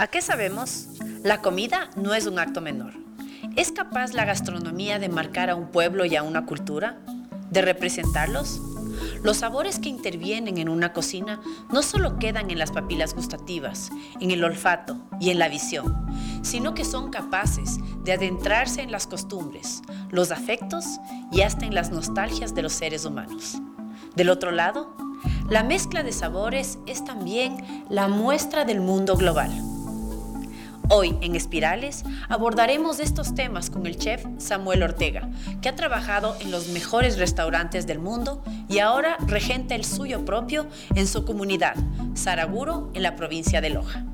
¿A qué sabemos? La comida no es un acto menor. ¿Es capaz la gastronomía de marcar a un pueblo y a una cultura? ¿De representarlos? Los sabores que intervienen en una cocina no solo quedan en las papilas gustativas, en el olfato y en la visión, sino que son capaces de adentrarse en las costumbres, los afectos y hasta en las nostalgias de los seres humanos. Del otro lado, la mezcla de sabores es también la muestra del mundo global. Hoy en Espirales abordaremos estos temas con el chef Samuel Ortega, que ha trabajado en los mejores restaurantes del mundo y ahora regenta el suyo propio en su comunidad, Saraguro, en la provincia de Loja.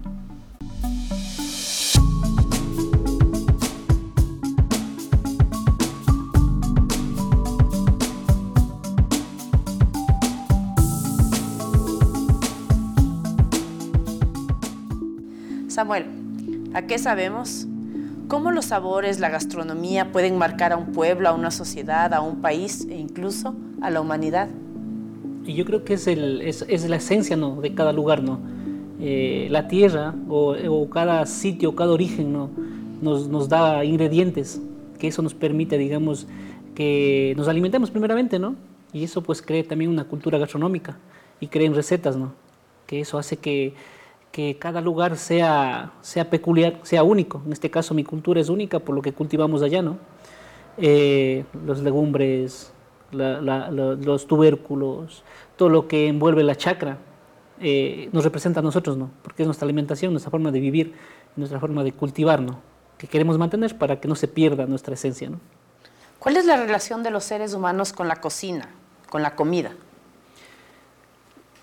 Samuel, ¿A qué sabemos? ¿Cómo los sabores, la gastronomía pueden marcar a un pueblo, a una sociedad, a un país e incluso a la humanidad? Y yo creo que es, la esencia ¿no? de cada lugar, ¿no? Eh, la tierra o, cada sitio, cada origen ¿no? nos, nos, da ingredientes, que eso nos permite, digamos, que nos alimentemos primeramente, ¿no? Y eso pues crea también una cultura gastronómica y creen recetas, ¿no? Que eso hace que que cada lugar sea, sea peculiar, sea único. En este caso mi cultura es única por lo que cultivamos allá, ¿no? Eh, los legumbres, la, la, los tubérculos, todo lo que envuelve la chacra, eh, nos representa a nosotros, ¿no? Porque es nuestra alimentación, nuestra forma de vivir, nuestra forma de cultivar, ¿no? Que queremos mantener para que no se pierda nuestra esencia, ¿no? ¿Cuál es la relación de los seres humanos con la cocina, con la comida?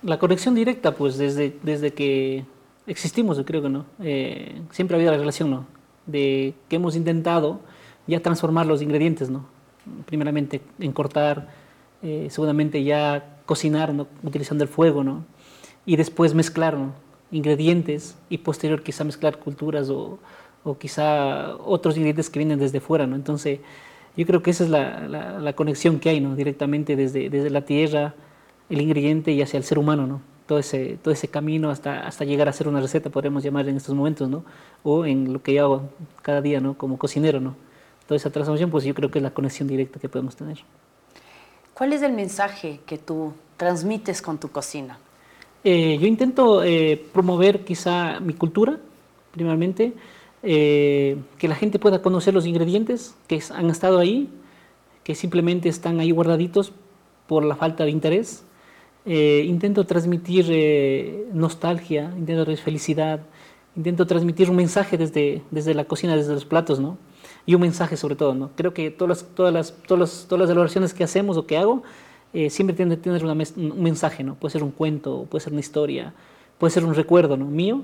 La conexión directa, pues desde, desde que existimos, creo que no. Eh, siempre ha habido la relación, ¿no? De que hemos intentado ya transformar los ingredientes, ¿no? Primeramente en cortar, eh, seguramente ya cocinar, ¿no? Utilizando el fuego, ¿no? Y después mezclar. Ingredientes y posterior quizá mezclar culturas o, o, quizá otros ingredientes que vienen desde fuera, ¿no? Entonces, yo creo que esa es la, la, la conexión que hay, ¿no? Directamente desde, desde la tierra, el ingrediente y hacia el ser humano, ¿no? Todo ese, todo ese camino hasta, hasta llegar a hacer una receta, podríamos llamar en estos momentos, ¿no? O en lo que yo hago cada día, ¿no? Como cocinero, ¿no? Toda esa transformación, pues yo creo que es la conexión directa que podemos tener. ¿Cuál es el mensaje que tú transmites con tu cocina? Eh, yo intento eh, promover quizá mi cultura, primeramente, eh, que la gente pueda conocer los ingredientes que han estado ahí, que simplemente están ahí guardaditos por la falta de interés, eh, intento transmitir eh, nostalgia, intento transmitir felicidad, intento transmitir un mensaje desde, desde la cocina, desde los platos, ¿no? Y un mensaje sobre todo, ¿no? Creo que todas las, todas las, todas las, todas las elaboraciones que hacemos o que hago eh, siempre tienen que tener un mensaje, ¿no? Puede ser un cuento, puede ser una historia, puede ser un recuerdo, ¿no? Mío,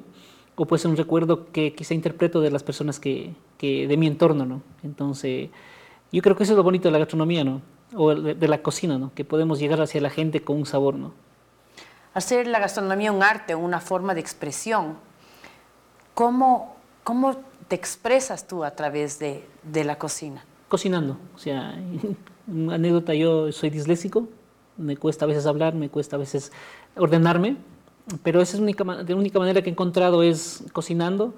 o puede ser un recuerdo que quizá interpreto de las personas que, que de mi entorno, ¿no? Entonces, yo creo que eso es lo bonito de la gastronomía, ¿no? O de, la cocina, ¿no? que podemos llegar hacia la gente con un sabor. ¿no? Hacer la gastronomía un arte, una forma de expresión. ¿Cómo, cómo te expresas tú a través de, de la cocina? Cocinando. O sea, una anécdota, yo soy disléxico, me cuesta a veces hablar, me cuesta a veces ordenarme, pero esa es la única, la única manera que he encontrado es cocinando,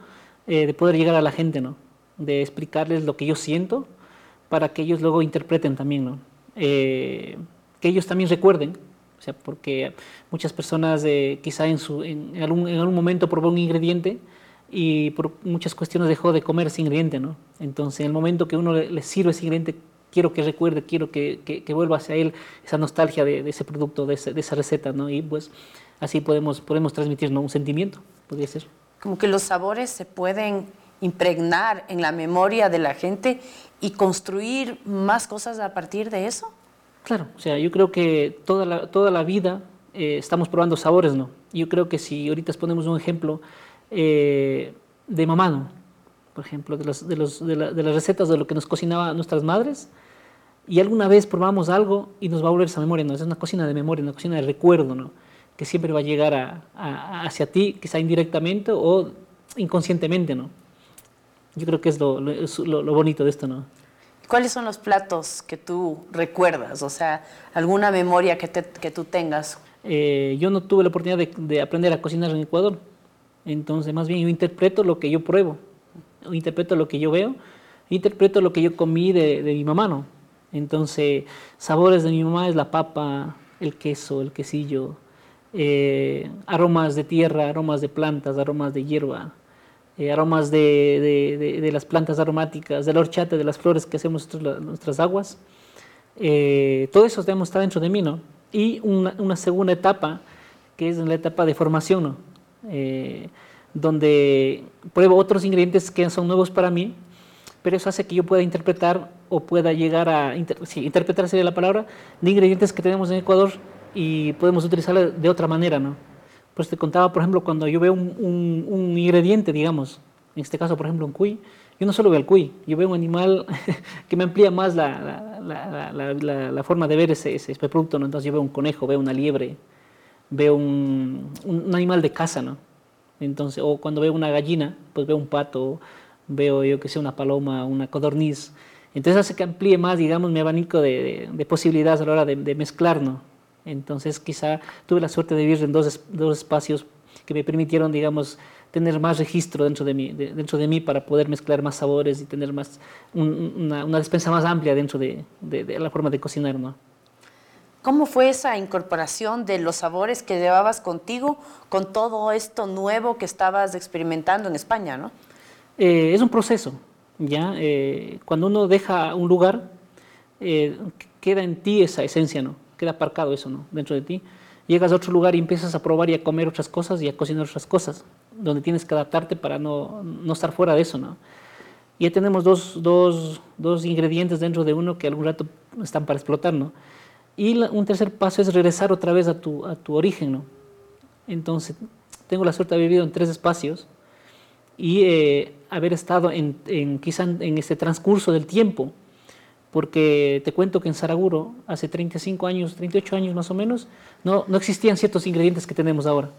eh, de poder llegar a la gente, ¿no? de explicarles lo que yo siento para que ellos luego interpreten también, ¿no? Eh, que ellos también recuerden, o sea, porque muchas personas eh, quizá en, su, en, algún, en algún momento probó un ingrediente y por muchas cuestiones dejó de comer ese ingrediente, ¿no? Entonces, en el momento que uno le, le sirve ese ingrediente, quiero que recuerde, quiero que, que, que vuelva hacia él esa nostalgia de, de ese producto, de, ese, de, esa receta, ¿no? Y pues así podemos, podemos transmitir ¿no? un sentimiento, podría ser. Como que los sabores se pueden impregnar en la memoria de la gente y construir más cosas a partir de eso? Claro, o sea, yo creo que toda la, toda la vida eh, estamos probando sabores, ¿no? Yo creo que si ahorita ponemos un ejemplo eh, de mamá, ¿no? Por ejemplo, de, los, de, los, de, la, de, las recetas de lo que nos cocinaba nuestras madres, y alguna vez probamos algo y nos va a volver esa memoria, ¿no? Es una cocina de memoria, una cocina de recuerdo, ¿no? Que siempre va a llegar a, a, hacia ti, quizá indirectamente o inconscientemente, ¿no? Yo creo que es lo, lo, lo, bonito de esto, ¿no? ¿Cuáles son los platos que tú recuerdas? O sea, alguna memoria que, te, que tú tengas. Eh, yo no tuve la oportunidad de, de, aprender a cocinar en Ecuador. Entonces, más bien yo interpreto lo que yo pruebo, interpreto lo que yo veo, interpreto lo que yo comí de, mi mamá, ¿no? Entonces, sabores de mi mamá es la papa, el queso, el quesillo, eh, aromas de tierra, aromas de plantas, aromas de hierba, aromas de, las plantas aromáticas, de la horchata, de las flores que hacemos nuestras aguas. Eh, todo eso está dentro de mí, ¿no? Y una, una segunda etapa, que es la etapa de formación, ¿no? Eh, donde pruebo otros ingredientes que son nuevos para mí, pero eso hace que yo pueda interpretar o pueda llegar a, interpretar sería la palabra, de ingredientes que tenemos en Ecuador y podemos utilizarlo de otra manera, ¿no? Pues te contaba, por ejemplo, cuando yo veo un, un, ingrediente, digamos, en este caso, por ejemplo, un cuy, yo no solo veo el cuy, yo veo un animal que me amplía más la, la, la, forma de ver ese, ese, producto, ¿no? Entonces yo veo un conejo, veo una liebre, veo un, un, animal de casa, ¿no? Entonces, o cuando veo una gallina, pues veo un pato, veo yo que sé, una paloma, una codorniz. Entonces hace que amplíe más, digamos, mi abanico de, de, posibilidades a la hora de, de, mezclar, ¿no? Entonces quizá tuve la suerte de vivir en dos, dos espacios que me permitieron, digamos, tener más registro dentro de mí, dentro de mí para poder mezclar más sabores y tener más, una, una, despensa más amplia dentro de, de la forma de cocinar, ¿no? ¿Cómo fue esa incorporación de los sabores que llevabas contigo con todo esto nuevo que estabas experimentando en España, no? Eh, es un proceso, ¿ya? Eh, cuando uno deja un lugar, eh, queda en ti esa esencia, ¿no? Queda aparcado eso, ¿no? Dentro de ti. Llegas a otro lugar y empiezas a probar y a comer otras cosas y a cocinar otras cosas, donde tienes que adaptarte para no, no estar fuera de eso, ¿no? Ya tenemos dos, dos, dos ingredientes dentro de uno que algún rato están para explotar, ¿no? Y un tercer paso es regresar otra vez a tu, a tu origen, ¿no? Entonces, tengo la suerte de haber vivido en tres espacios y eh, haber estado en, en, quizá en este transcurso del tiempo, porque te cuento que en Saraguro, hace 35 años, 38 años más o menos, no, no existían ciertos ingredientes que tenemos ahora.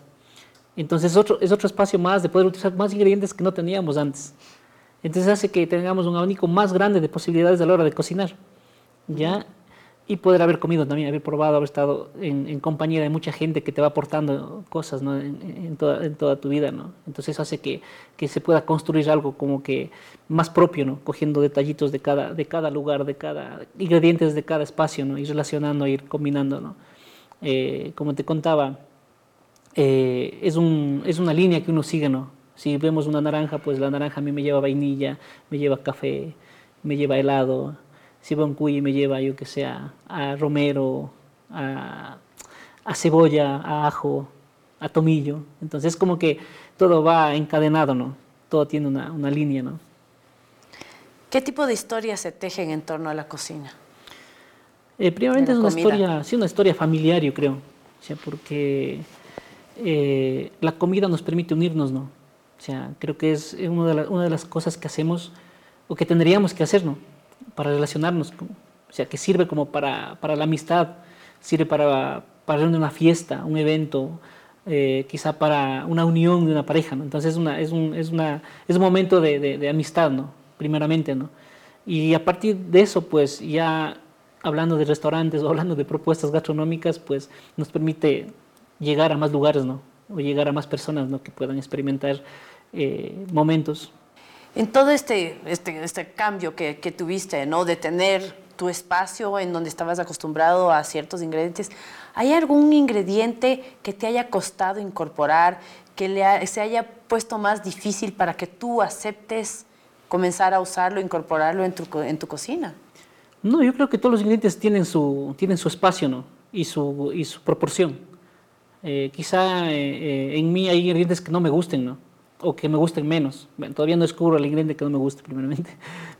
Entonces otro, es otro espacio más de poder utilizar más ingredientes que no teníamos antes. Entonces hace que tengamos un abanico más grande de posibilidades a la hora de cocinar. ¿ya? Y poder haber comido también, haber probado, haber estado en, compañía de mucha gente que te va aportando cosas ¿no? en, toda, en, toda, tu vida. ¿no? Entonces hace que, que, se pueda construir algo como que más propio, ¿no? cogiendo detallitos de cada, de cada lugar, de cada ingredientes de cada espacio, ¿no? ir relacionando, ir combinando. ¿no? Eh, como te contaba, eh, es, un, es una línea que uno sigue. ¿no? Si vemos una naranja, pues la naranja a mí me lleva vainilla, me lleva café, me lleva helado si va un cuy me lleva, yo que sea, a romero, a, cebolla, a ajo, a tomillo. Entonces, como que todo va encadenado, ¿no? Todo tiene una, una línea, ¿no? ¿Qué tipo de historias se tejen en torno a la cocina? Eh, primeramente es una historia, sí, una historia familiar, yo creo. O sea, porque eh, la comida nos permite unirnos, ¿no? O sea, creo que es una de, una de las cosas que hacemos o que tendríamos que hacer, ¿no? Para relacionarnos, o sea, que sirve como para, para la amistad, sirve para, para una fiesta, un evento, eh, quizá para una unión de una pareja, ¿no? Entonces es, una, es, un, es, una, es un momento de, de, amistad, ¿no? Primeramente, ¿no? Y a partir de eso, pues ya hablando de restaurantes o hablando de propuestas gastronómicas, pues nos permite llegar a más lugares, ¿no? O llegar a más personas, ¿no? Que puedan experimentar eh, momentos en todo este, este, este cambio que, que, tuviste, ¿no? De tener tu espacio en donde estabas acostumbrado a ciertos ingredientes, ¿hay algún ingrediente que te haya costado incorporar, que le se haya puesto más difícil para que tú aceptes comenzar a usarlo, incorporarlo en tu, en tu cocina? No, yo creo que todos los ingredientes tienen su, tienen su espacio, ¿no? Y su, y su proporción. Eh, quizá eh, eh, en mí hay ingredientes que no me gusten, ¿no? O que me gusten menos. Todavía no descubro el ingrediente que no me guste primeramente,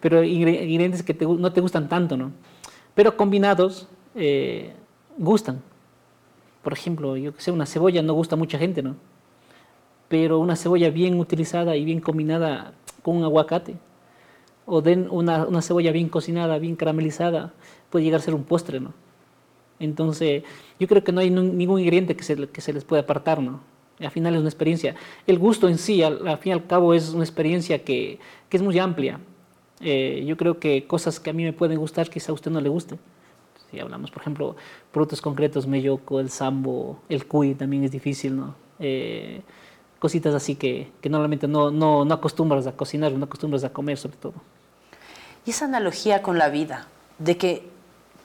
pero ingredientes que no te gustan tanto, ¿no? Pero combinados eh, gustan. Por ejemplo, yo que sé, una cebolla no gusta a mucha gente, ¿no? Pero una cebolla bien utilizada y bien combinada con un aguacate, o den una, una cebolla bien cocinada, bien caramelizada, puede llegar a ser un postre, ¿no? Entonces, yo creo que no hay ningún ingrediente que se, que se les pueda apartar, ¿no? Al final es una experiencia. El gusto en sí, al, fin y al cabo, es una experiencia que, que es muy amplia. Eh, yo creo que cosas que a mí me pueden gustar, quizá a usted no le guste. Si hablamos, por ejemplo, productos concretos, melloco, el sambo, el cuy también es difícil, ¿no? Eh, cositas así que, que normalmente no, no, no acostumbras a cocinar, no acostumbras a comer sobre todo. Y esa analogía con la vida, de que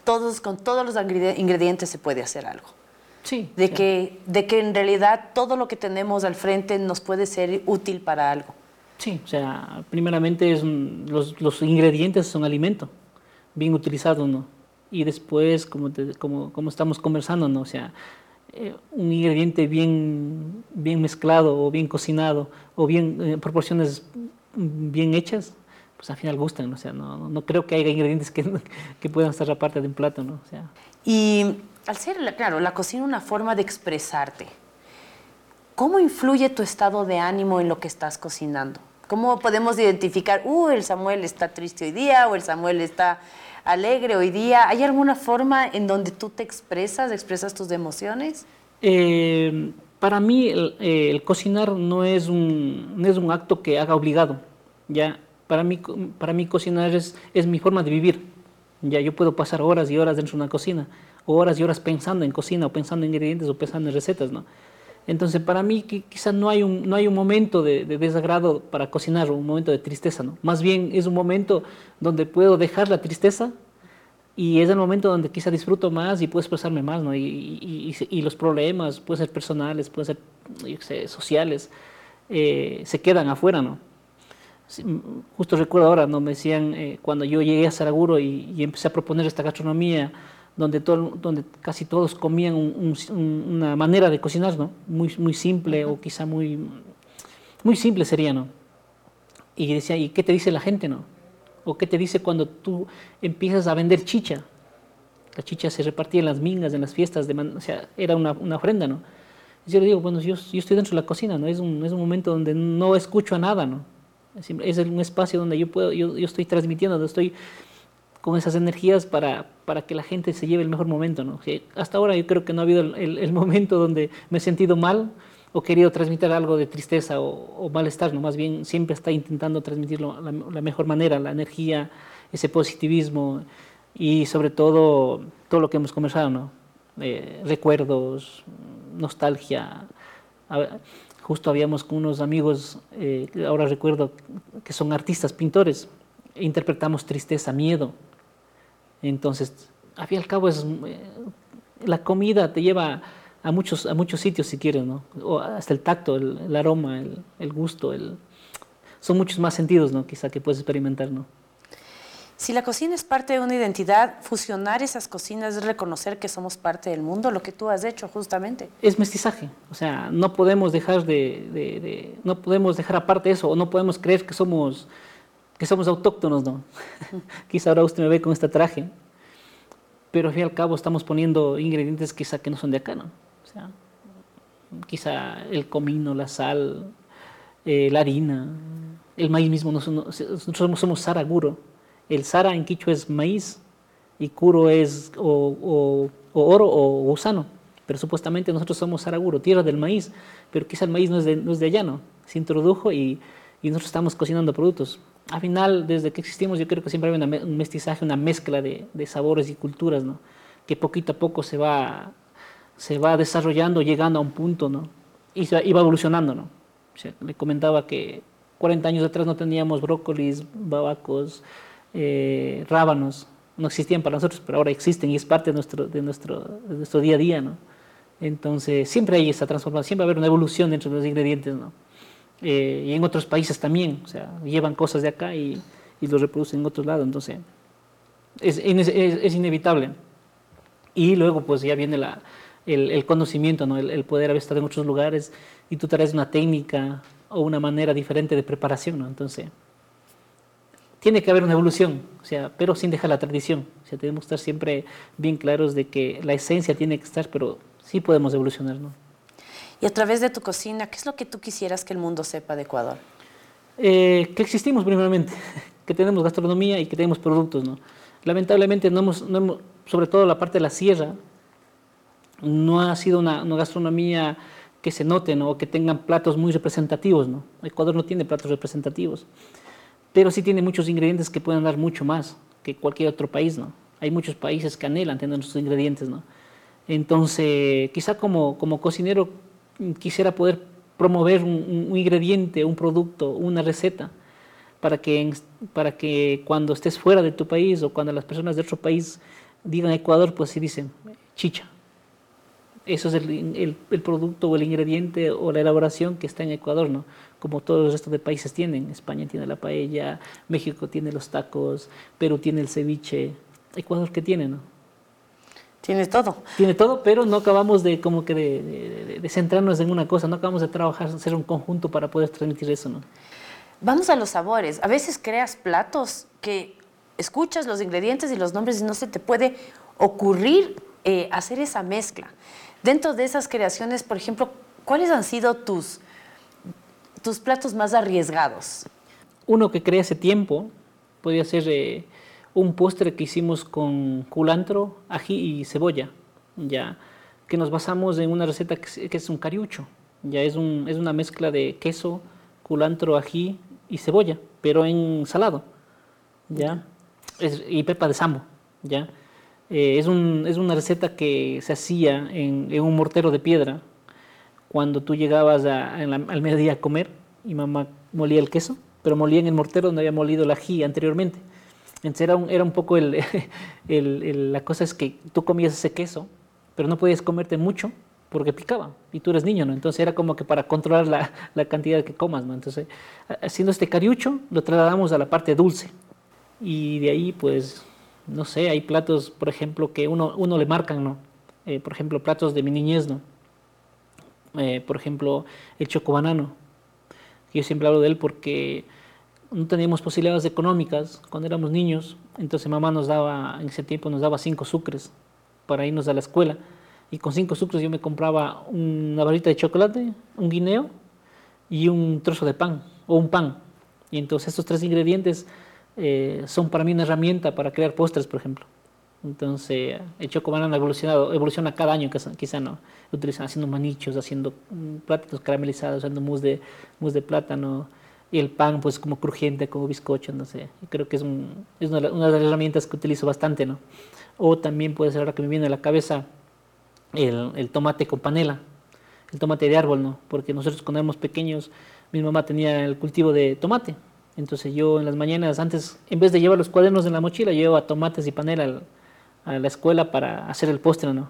todos, con todos los ingredientes se puede hacer algo. Sí. De, que, de que en realidad todo lo que tenemos al frente nos puede ser útil para algo. Sí, o sea, primeramente es los, los, ingredientes son alimento, bien utilizado, ¿no? Y después, como, como, como estamos conversando, ¿no? O sea, eh, un ingrediente bien, bien mezclado o bien cocinado o bien en eh, proporciones bien hechas, pues al final gustan, o sea, no, no creo que haya ingredientes que, que, puedan estar aparte de un plato, ¿no? O sea. Y al ser, claro, la cocina una forma de expresarte, ¿cómo influye tu estado de ánimo en lo que estás cocinando? ¿Cómo podemos identificar, uh, el Samuel está triste hoy día o el Samuel está alegre hoy día? ¿Hay alguna forma en donde tú te expresas, expresas tus emociones? Eh, para mí eh, el, cocinar no es, un, no es un acto que haga obligado. Ya, para mí, para mí cocinar es, es mi forma de vivir. Ya, yo puedo pasar horas y horas dentro de una cocina, horas y horas pensando en cocina, o pensando en ingredientes, o pensando en recetas, ¿no? Entonces, para mí quizás no hay un, no hay un momento de, de, desagrado para cocinar, un momento de tristeza, ¿no? Más bien es un momento donde puedo dejar la tristeza y es el momento donde quizá disfruto más y puedo expresarme más, ¿no? Y, y, y los problemas, pueden ser personales, pueden ser sociales, eh, se quedan afuera, ¿no? Justo recuerdo ahora, ¿no? Me decían, eh, cuando yo llegué a Saraguro y, y empecé a proponer esta gastronomía, donde, todo, donde casi todos comían una manera de cocinar, ¿no? Muy, muy simple o quizá muy, muy simple sería, ¿no? Y decía, ¿y qué te dice la gente, no? ¿O qué te dice cuando tú empiezas a vender chicha? La chicha se repartía en las mingas, en las fiestas, de o sea, era una, una ofrenda, ¿no? Y yo le digo, bueno, yo, yo, estoy dentro de la cocina, ¿no? Es un, es un momento donde no escucho a nada, ¿no? Es, es un espacio donde yo puedo, yo, yo estoy transmitiendo, donde estoy con esas energías para, para que la gente se lleve el mejor momento. ¿no? hasta ahora yo creo que no ha habido el, el, momento donde me he sentido mal o querido transmitir algo de tristeza o, o malestar, ¿no? más bien siempre está intentando transmitirlo la, la mejor manera, la energía, ese positivismo y sobre todo todo lo que hemos conversado, ¿no? Eh, recuerdos, nostalgia. Justo habíamos con unos amigos, eh, ahora recuerdo, que son artistas, pintores, e interpretamos tristeza, miedo, entonces, al fin y al cabo, es, eh, la comida te lleva a muchos, a muchos sitios si quieres, ¿no? O hasta el tacto, el, el aroma, el, el, gusto, el, son muchos más sentidos, ¿no? Quizá que puedes experimentar, ¿no? Si la cocina es parte de una identidad, fusionar esas cocinas es reconocer que somos parte del mundo, lo que tú has hecho justamente. Es mestizaje, o sea, no podemos dejar de, de, de no podemos dejar aparte eso, o no podemos creer que somos que somos autóctonos, ¿no? quizá ahora usted me ve con este traje, pero al fin y al cabo estamos poniendo ingredientes quizá que no son de acá, ¿no? O sea, quizá el comino, la sal, eh, la harina, el maíz mismo, nosotros somos, somos saraguro. El sara en quicho es maíz y curo es o, o, o oro o gusano, pero supuestamente nosotros somos saraguro, tierra del maíz, pero quizá el maíz no es de, no es de allá, ¿no? Se introdujo y, y nosotros estamos cocinando productos al final, desde que existimos, yo creo que siempre hay un mestizaje, una mezcla de, de, sabores y culturas, ¿no? Que poquito a poco se va, se va desarrollando, llegando a un punto, ¿no? Y, se, y va evolucionando, ¿no? O sea, le comentaba que 40 años atrás no teníamos brócolis, babacos, eh, rábanos, no existían para nosotros, pero ahora existen y es parte de nuestro, de nuestro, de nuestro día a día, ¿no? Entonces, siempre hay esa transformación, siempre va a haber una evolución dentro de los ingredientes, ¿no? Eh, y en otros países también, o sea, llevan cosas de acá y, y lo reproducen en otros lados, entonces es, es, inevitable. Y luego pues ya viene la, el, conocimiento, ¿no? el, el, poder haber estado en otros lugares y tú traes una técnica o una manera diferente de preparación, ¿no? entonces tiene que haber una evolución, o sea, pero sin dejar la tradición, o sea, tenemos que estar siempre bien claros de que la esencia tiene que estar, pero sí podemos evolucionar, ¿no? Y a través de tu cocina, ¿qué es lo que tú quisieras que el mundo sepa de Ecuador? Eh, que existimos primeramente, que tenemos gastronomía y que tenemos productos. ¿no? Lamentablemente, no hemos, no hemos, sobre todo la parte de la sierra, no ha sido una, una gastronomía que se note ¿no? o que tengan platos muy representativos. ¿no? Ecuador no tiene platos representativos, pero sí tiene muchos ingredientes que pueden dar mucho más que cualquier otro país. ¿no? Hay muchos países que anhelan tener nuestros ingredientes. ¿no? Entonces, quizá como, como cocinero quisiera poder promover un, ingrediente, un producto, una receta, para que, para que cuando estés fuera de tu país o cuando las personas de otro país digan Ecuador, pues sí dicen chicha. Eso es el, el, producto o el ingrediente o la elaboración que está en Ecuador, ¿no? Como todos los restos de países tienen. España tiene la paella, México tiene los tacos, Perú tiene el ceviche. Ecuador, ¿qué tiene, no? Tiene todo. Tiene todo, pero no acabamos de como que de, centrarnos en una cosa, no acabamos de trabajar, hacer un conjunto para poder transmitir eso, ¿no? Vamos a los sabores. A veces creas platos que escuchas los ingredientes y los nombres y no se te puede ocurrir eh, hacer esa mezcla. Dentro de esas creaciones, por ejemplo, ¿cuáles han sido tus, tus platos más arriesgados? Uno que creé hace tiempo, podría ser eh, un postre que hicimos con culantro, ají y cebolla, ya que nos basamos en una receta que es, un cariucho, ya es, un, es una mezcla de queso, culantro, ají y cebolla, pero en salado, ya, y pepa de sambo, ya. Eh, es, un, es, una receta que se hacía en, en, un mortero de piedra cuando tú llegabas al mediodía a comer y mamá molía el queso, pero molía en el mortero donde había molido el ají anteriormente. Entonces era un, era un poco el, la cosa es que tú comías ese queso, pero no podías comerte mucho porque picaba y tú eres niño, ¿no? Entonces era como que para controlar la, la cantidad que comas, ¿no? Entonces, haciendo este cariucho, lo trasladamos a la parte dulce. Y de ahí, pues, no sé, hay platos, por ejemplo, que uno, uno le marcan, ¿no? Eh, por ejemplo, platos de mi niñez, ¿no? Eh, por ejemplo, el chocobanano. Yo siempre hablo de él porque no teníamos posibilidades económicas cuando éramos niños, entonces mamá nos daba, en ese tiempo nos daba cinco sucres para irnos a la escuela. Y con cinco sucres yo me compraba una barrita de chocolate, un guineo y un trozo de pan o un pan. Y entonces estos tres ingredientes eh, son para mí una herramienta para crear postres, por ejemplo. Entonces, el chocobanano ha evolucionado, evoluciona cada año, quizá no, utilizan, haciendo manichos, haciendo mm, plátanos caramelizados, haciendo mousse de, mousse de plátano, y el pan pues como crujiente, como bizcocho, no sé. Creo que es, es una, de las herramientas que utilizo bastante, ¿no? O también puede ser ahora que me viene a la cabeza el, el, tomate con panela, el tomate de árbol, ¿no? Porque nosotros cuando éramos pequeños, mi mamá tenía el cultivo de tomate. Entonces yo en las mañanas, antes, en vez de llevar los cuadernos en la mochila, llevaba tomates y panela a la escuela para hacer el postre, ¿no?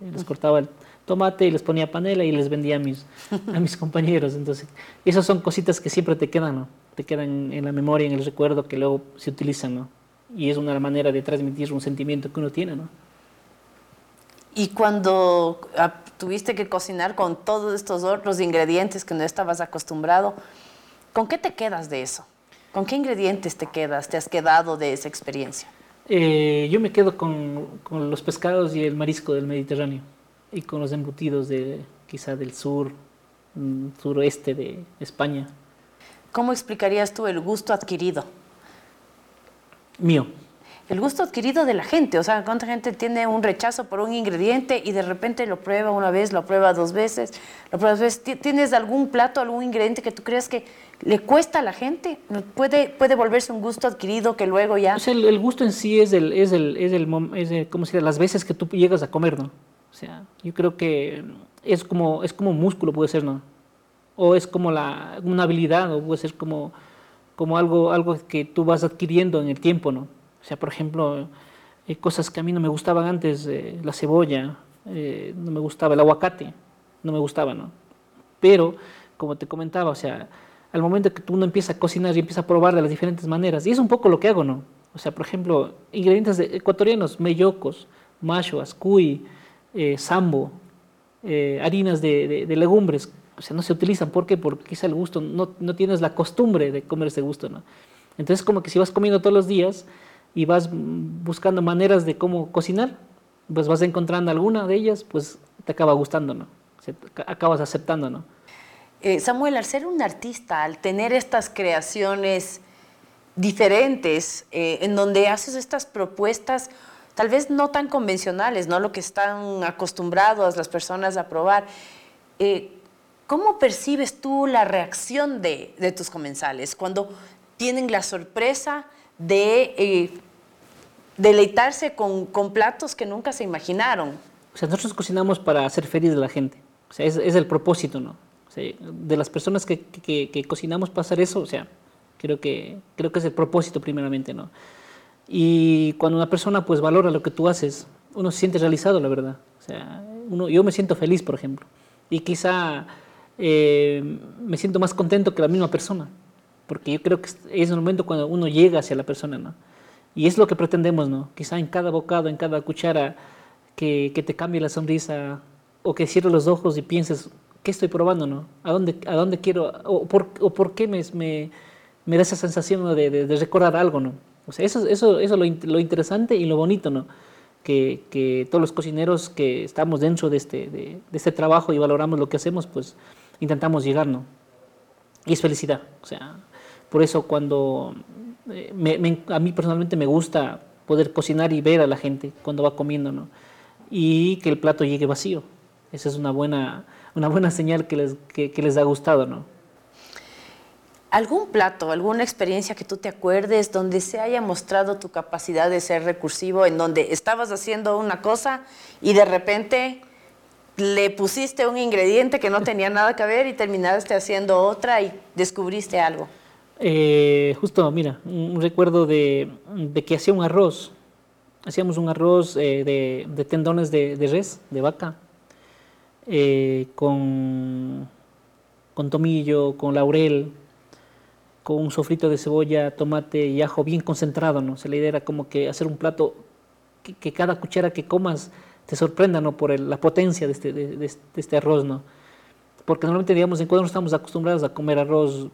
Les cortaba el, tomate y les ponía panela y les vendía a mis, a mis compañeros. Entonces, esas son cositas que siempre te quedan, ¿no? Te quedan en la memoria, en el recuerdo que luego se utilizan, ¿no? Y es una manera de transmitir un sentimiento que uno tiene, ¿no? Y cuando ah, tuviste que cocinar con todos estos otros ingredientes que no estabas acostumbrado, ¿con qué te quedas de eso? ¿Con qué ingredientes te quedas? ¿Te has quedado de esa experiencia? Eh, yo me quedo con, con los pescados y el marisco del Mediterráneo y con los embutidos de quizá del sur, mm, suroeste de España. ¿Cómo explicarías tú el gusto adquirido? Mío. El gusto adquirido de la gente, o sea, cuánta gente tiene un rechazo por un ingrediente y de repente lo prueba una vez, lo prueba dos veces, lo prueba dos veces. ¿Tienes algún plato, algún ingrediente que tú creas que le cuesta a la gente? ¿Puede, puede volverse un gusto adquirido que luego ya...? el, gusto en sí es el, es el, es el, es el, ¿cómo se las veces que tú llegas a comer, ¿no? O sea, yo creo que es como, es como músculo, puede ser, ¿no? O es como la, una habilidad, o puede ser como, como algo, algo que tú vas adquiriendo en el tiempo, ¿no? O sea, por ejemplo, hay cosas que a mí no me gustaban antes, eh, la cebolla, eh, no me gustaba el aguacate, no me gustaba, ¿no? Pero, como te comentaba, o sea, al momento que uno empieza a cocinar y empieza a probar de las diferentes maneras, y es un poco lo que hago, ¿no? O sea, por ejemplo, ingredientes ecuatorianos, mellocos, macho, cuy, eh, sambo, eh, harinas de, legumbres, o sea, no se utilizan. ¿Por qué? Porque quizá el gusto, no, no, tienes la costumbre de comer ese gusto, ¿no? Entonces, como que si vas comiendo todos los días y vas buscando maneras de cómo cocinar, pues vas encontrando alguna de ellas, pues te acaba gustando, ¿no? acabas aceptando, ¿no? Eh, Samuel, al ser un artista, al tener estas creaciones diferentes, en donde haces estas propuestas, tal vez no tan convencionales, no lo que están acostumbrados las personas a probar. Eh, ¿Cómo percibes tú la reacción de, tus comensales cuando tienen la sorpresa de eh, deleitarse con, platos que nunca se imaginaron? O sea, nosotros cocinamos para hacer feliz a la gente. O sea, es, el propósito, ¿no? de las personas que, que, cocinamos pasar eso, o sea, creo que, creo que es el propósito primeramente, ¿no? Y cuando una persona pues valora lo que tú haces, uno se siente realizado, la verdad. O sea, uno, yo me siento feliz, por ejemplo. Y quizá eh, me siento más contento que la misma persona. Porque yo creo que es el momento cuando uno llega hacia la persona, ¿no? Y es lo que pretendemos, ¿no? Quizá en cada bocado, en cada cuchara, que, que te cambie la sonrisa o que cierres los ojos y pienses, ¿qué estoy probando, no? ¿A dónde, a dónde quiero, o por, o por qué me, me, me, da esa sensación de, de, recordar algo, ¿no? O sea, eso, eso, eso es lo, lo interesante y lo bonito, ¿no? Que, que, todos los cocineros que estamos dentro de este, de, de, este trabajo y valoramos lo que hacemos, pues intentamos llegar, ¿no? Y es felicidad, o sea, por eso cuando eh, a mí personalmente me gusta poder cocinar y ver a la gente cuando va comiendo, ¿no? Y que el plato llegue vacío. Esa es una buena, una buena señal que les, que, les ha gustado, ¿no? ¿Algún plato, alguna experiencia que tú te acuerdes donde se haya mostrado tu capacidad de ser recursivo, en donde estabas haciendo una cosa y de repente le pusiste un ingrediente que no tenía nada que ver y terminaste haciendo otra y descubriste algo? Eh, justo, mira, un, recuerdo de, que hacía un arroz. Hacíamos un arroz eh, de, tendones de, res, de vaca, eh, con, con tomillo, con laurel, con un sofrito de cebolla, tomate y ajo bien concentrado, ¿no? la idea era como que hacer un plato que, cada cuchara que comas te sorprenda, ¿no? Por la potencia de este, de, este arroz, ¿no? Porque normalmente, digamos, en Ecuador no estamos acostumbrados a comer arroz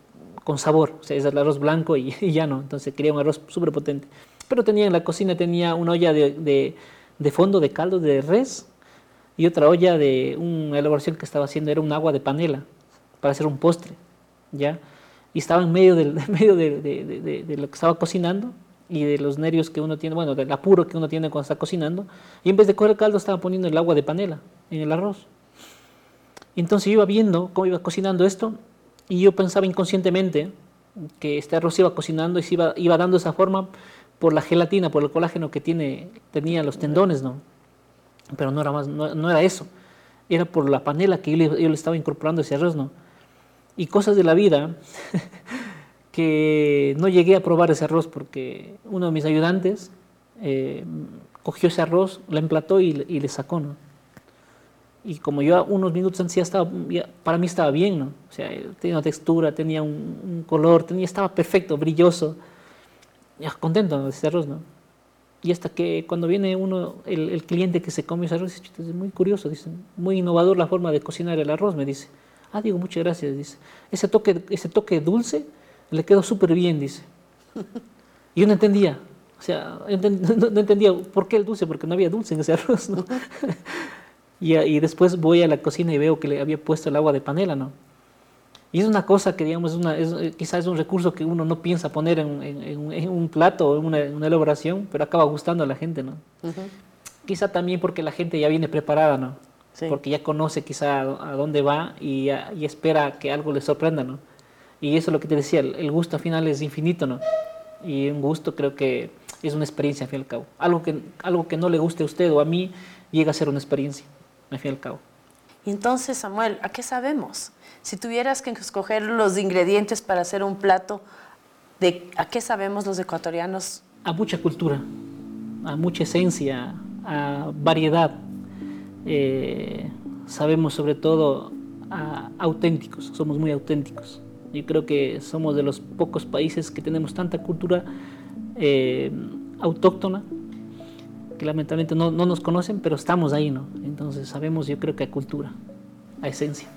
con sabor, o sea, es el arroz blanco y, ya no, entonces quería un arroz súper potente. Pero tenía en la cocina, tenía una olla de, de, fondo de caldo de res y otra olla de una elaboración que estaba haciendo, era un agua de panela para hacer un postre, ¿ya? Y estaba en medio, del, medio de, de, lo que estaba cocinando y de los nervios que uno tiene, bueno, del apuro que uno tiene cuando está cocinando, y en vez de coger el caldo estaba poniendo el agua de panela en el arroz. Y entonces yo iba viendo cómo iba cocinando esto y yo pensaba inconscientemente que este arroz iba cocinando y se iba, iba dando esa forma por la gelatina, por el colágeno que tiene, tenía los tendones, ¿no? Pero no era, más, no, era eso, era por la panela que yo le, yo le, estaba incorporando ese arroz, ¿no? Y cosas de la vida que no llegué a probar ese arroz porque uno de mis ayudantes eh, cogió ese arroz, lo emplató y, y le sacó, ¿no? Y como yo unos minutos antes ya estaba, para mí estaba bien, ¿no? O sea, tenía una textura, tenía un, color, tenía, estaba perfecto, brilloso, ya contento de ese arroz, ¿no? Y hasta que cuando viene uno, el, el cliente que se come ese arroz, dice, es muy curioso, dice, muy innovador la forma de cocinar el arroz, me dice. Ah, digo, muchas gracias, dice. Ese toque, ese toque dulce le quedó súper bien, dice. Y yo no entendía, o sea, no, no, entendía por qué el dulce, porque no había dulce en ese arroz, ¿no? Y, después voy a la cocina y veo que le había puesto el agua de panela, ¿no? Y es una cosa que, digamos, una, es, eh, quizás es un recurso que uno no piensa poner en, un plato o en una, elaboración, pero acaba gustando a la gente, ¿no? Quizá también porque la gente ya viene preparada, ¿no? Porque ya conoce quizá a, dónde va y, y, espera que algo le sorprenda, ¿no? Y eso es lo que te decía, el, el, gusto al final es infinito, ¿no? Y un gusto creo que es una experiencia, al fin y al cabo. Algo que, algo que no le guste a usted o a mí llega a ser una experiencia me fui al cabo. Y entonces, Samuel, ¿a qué sabemos? Si tuvieras que escoger los ingredientes para hacer un plato, de, ¿a qué sabemos los ecuatorianos? A mucha cultura, a mucha esencia, a variedad. Eh, sabemos sobre todo a auténticos, somos muy auténticos. Yo creo que somos de los pocos países que tenemos tanta cultura eh, autóctona lamentablemente no, no nos conocen, pero estamos ahí, ¿no? Entonces sabemos, yo creo que a cultura, a esencia.